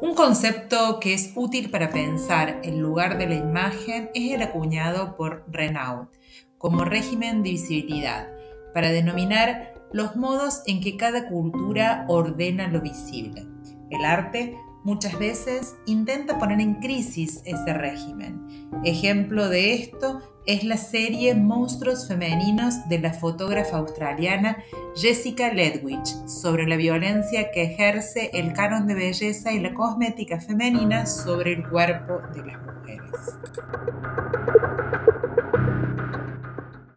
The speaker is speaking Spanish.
Un concepto que es útil para pensar el lugar de la imagen es el acuñado por Renaud como régimen de visibilidad, para denominar los modos en que cada cultura ordena lo visible. El arte muchas veces intenta poner en crisis ese régimen. Ejemplo de esto es la serie Monstruos Femeninos de la fotógrafa australiana Jessica Ledwich sobre la violencia que ejerce el canon de belleza y la cosmética femenina sobre el cuerpo de las mujeres.